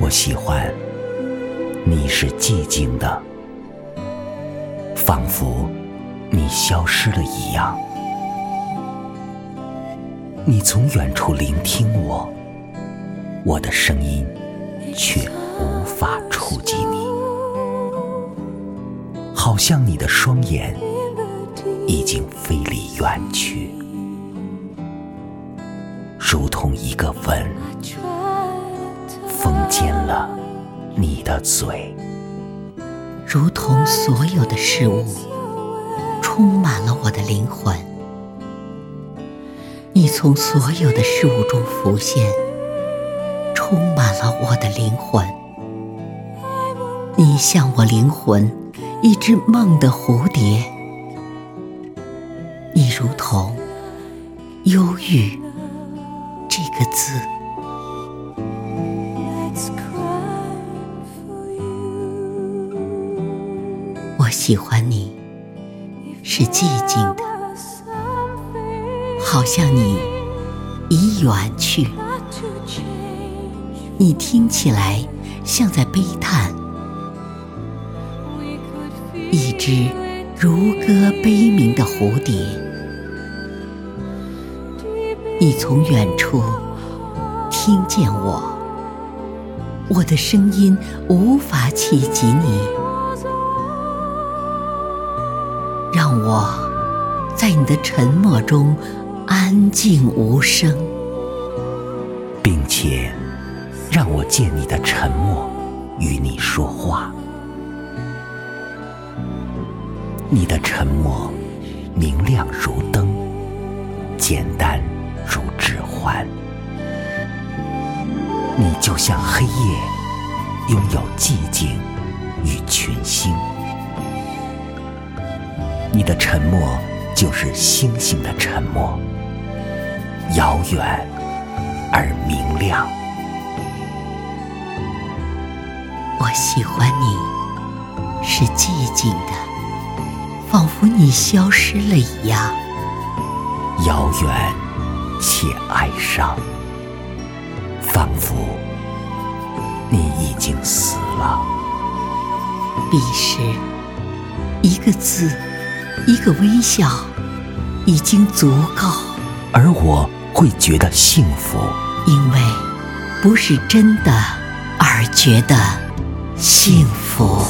我喜欢你是寂静的，仿佛你消失了一样。你从远处聆听我，我的声音却无法触及你，好像你的双眼已经飞离远去，如同一个吻。封缄了你的嘴，如同所有的事物充满了我的灵魂。你从所有的事物中浮现，充满了我的灵魂。你像我灵魂一只梦的蝴蝶，忧郁这个字。我喜欢你，是寂静的，好像你已远去。你听起来像在悲叹，一只如歌悲鸣的蝴蝶。你从远处听见我，我的声音无法企及你。让我在你的沉默中安静无声，并且让我借你的沉默与你说话。你的沉默明亮如灯，简单环。你就像黑夜，拥有寂静与群星。你的沉默就是星星的沉默，遥远而明亮。我喜欢你，是寂静的，仿佛你消失了一样。遥远且哀伤，仿佛你已经死了。彼时，一个字。一个微笑已经足够，而我会觉得幸福，因为不是真的而觉得幸福。